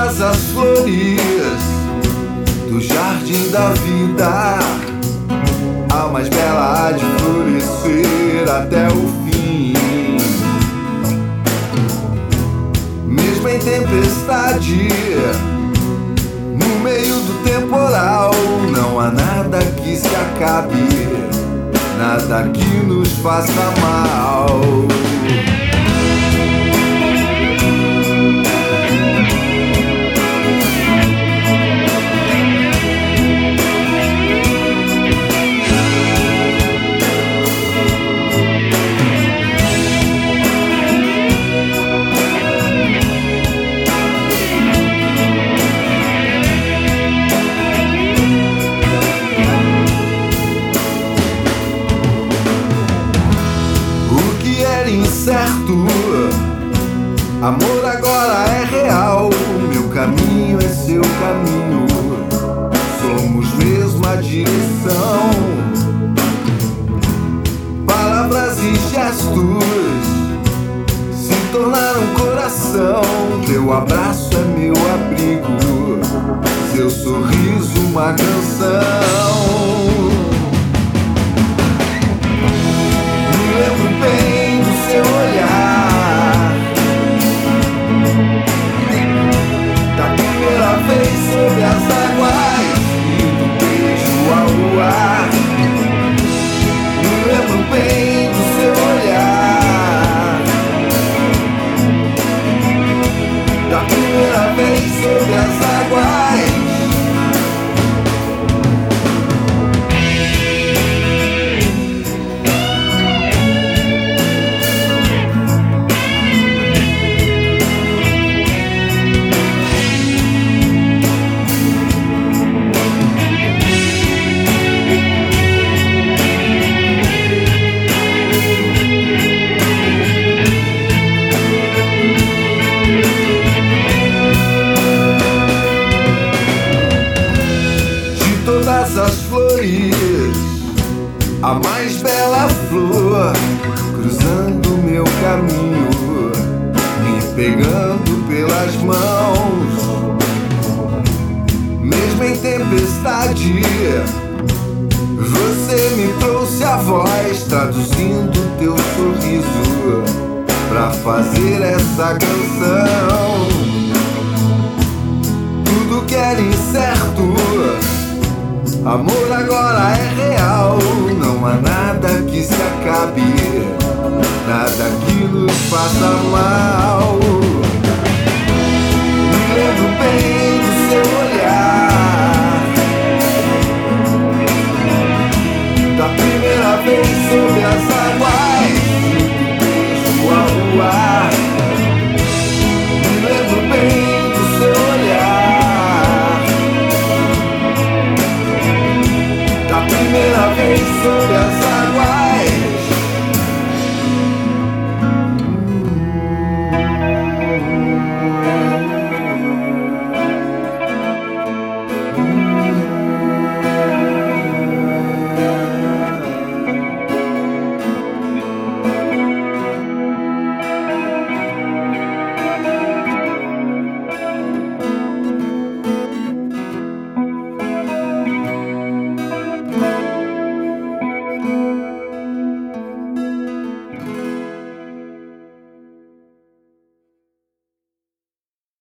todas as flores do jardim da vida, a mais bela há de florescer até o fim. Mesmo em tempestade, no meio do temporal, não há nada que se acabe, nada que nos faça mal. Amor agora é real, meu caminho é seu caminho. Somos mesma direção. Palavras e gestos se tornaram coração. Teu abraço é meu abrigo, seu sorriso uma canção. De todas as flores, a mais bela flor, cruzando meu caminho, me pegando pelas mãos, mesmo em tempestade. Você me trouxe a voz, traduzindo teu sorriso, pra fazer essa canção. Amor agora é real,